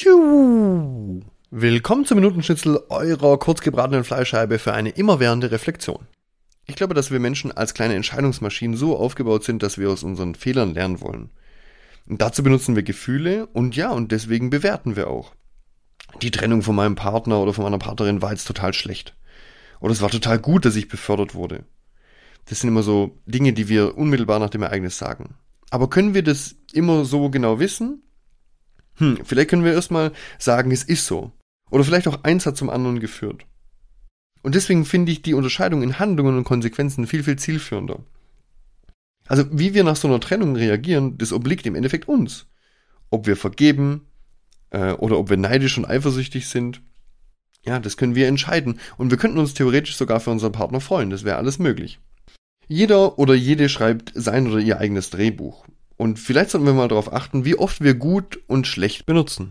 Tschu. Willkommen zum Minutenschnitzel eurer kurzgebratenen Fleischscheibe für eine immerwährende Reflexion. Ich glaube, dass wir Menschen als kleine Entscheidungsmaschinen so aufgebaut sind, dass wir aus unseren Fehlern lernen wollen. Und dazu benutzen wir Gefühle und ja, und deswegen bewerten wir auch. Die Trennung von meinem Partner oder von meiner Partnerin war jetzt total schlecht. Oder es war total gut, dass ich befördert wurde. Das sind immer so Dinge, die wir unmittelbar nach dem Ereignis sagen. Aber können wir das immer so genau wissen? Hm, vielleicht können wir erstmal sagen, es ist so. Oder vielleicht auch eins hat zum anderen geführt. Und deswegen finde ich die Unterscheidung in Handlungen und Konsequenzen viel, viel zielführender. Also wie wir nach so einer Trennung reagieren, das obliegt im Endeffekt uns. Ob wir vergeben äh, oder ob wir neidisch und eifersüchtig sind, ja, das können wir entscheiden. Und wir könnten uns theoretisch sogar für unseren Partner freuen, das wäre alles möglich. Jeder oder jede schreibt sein oder ihr eigenes Drehbuch. Und vielleicht sollten wir mal darauf achten, wie oft wir gut und schlecht benutzen.